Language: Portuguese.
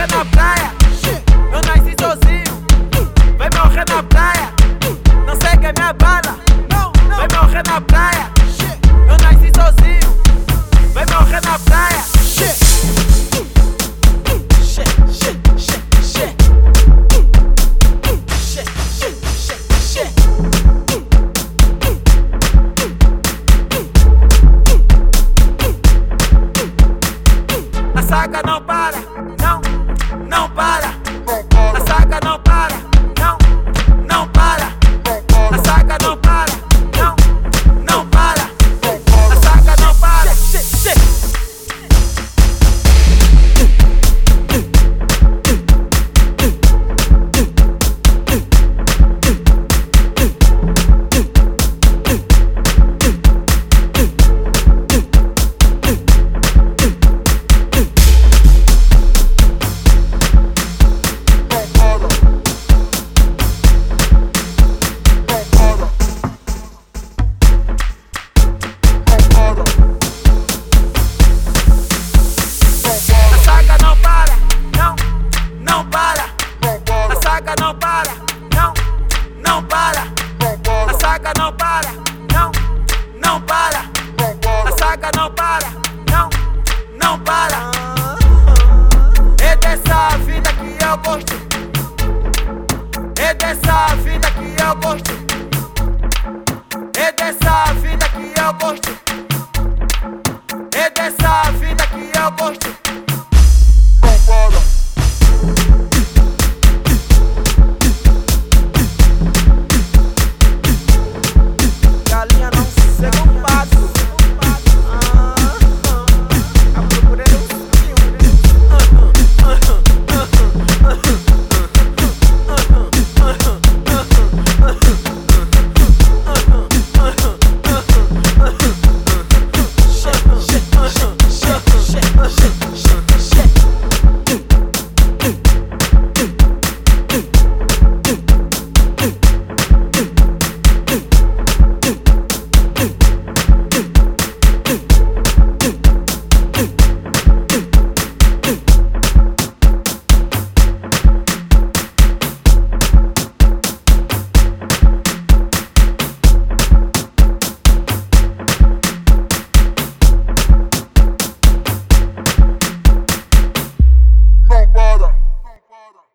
morrer na praia. Eu nasci sozinho. Vai morrer na praia. Não segue a minha bala. Vai morrer na praia. Eu nasci sozinho. Vai morrer na praia. A saga não para, não, não para. A saga não para, não, É dessa vida que eu gosto. É dessa vida que eu gosto.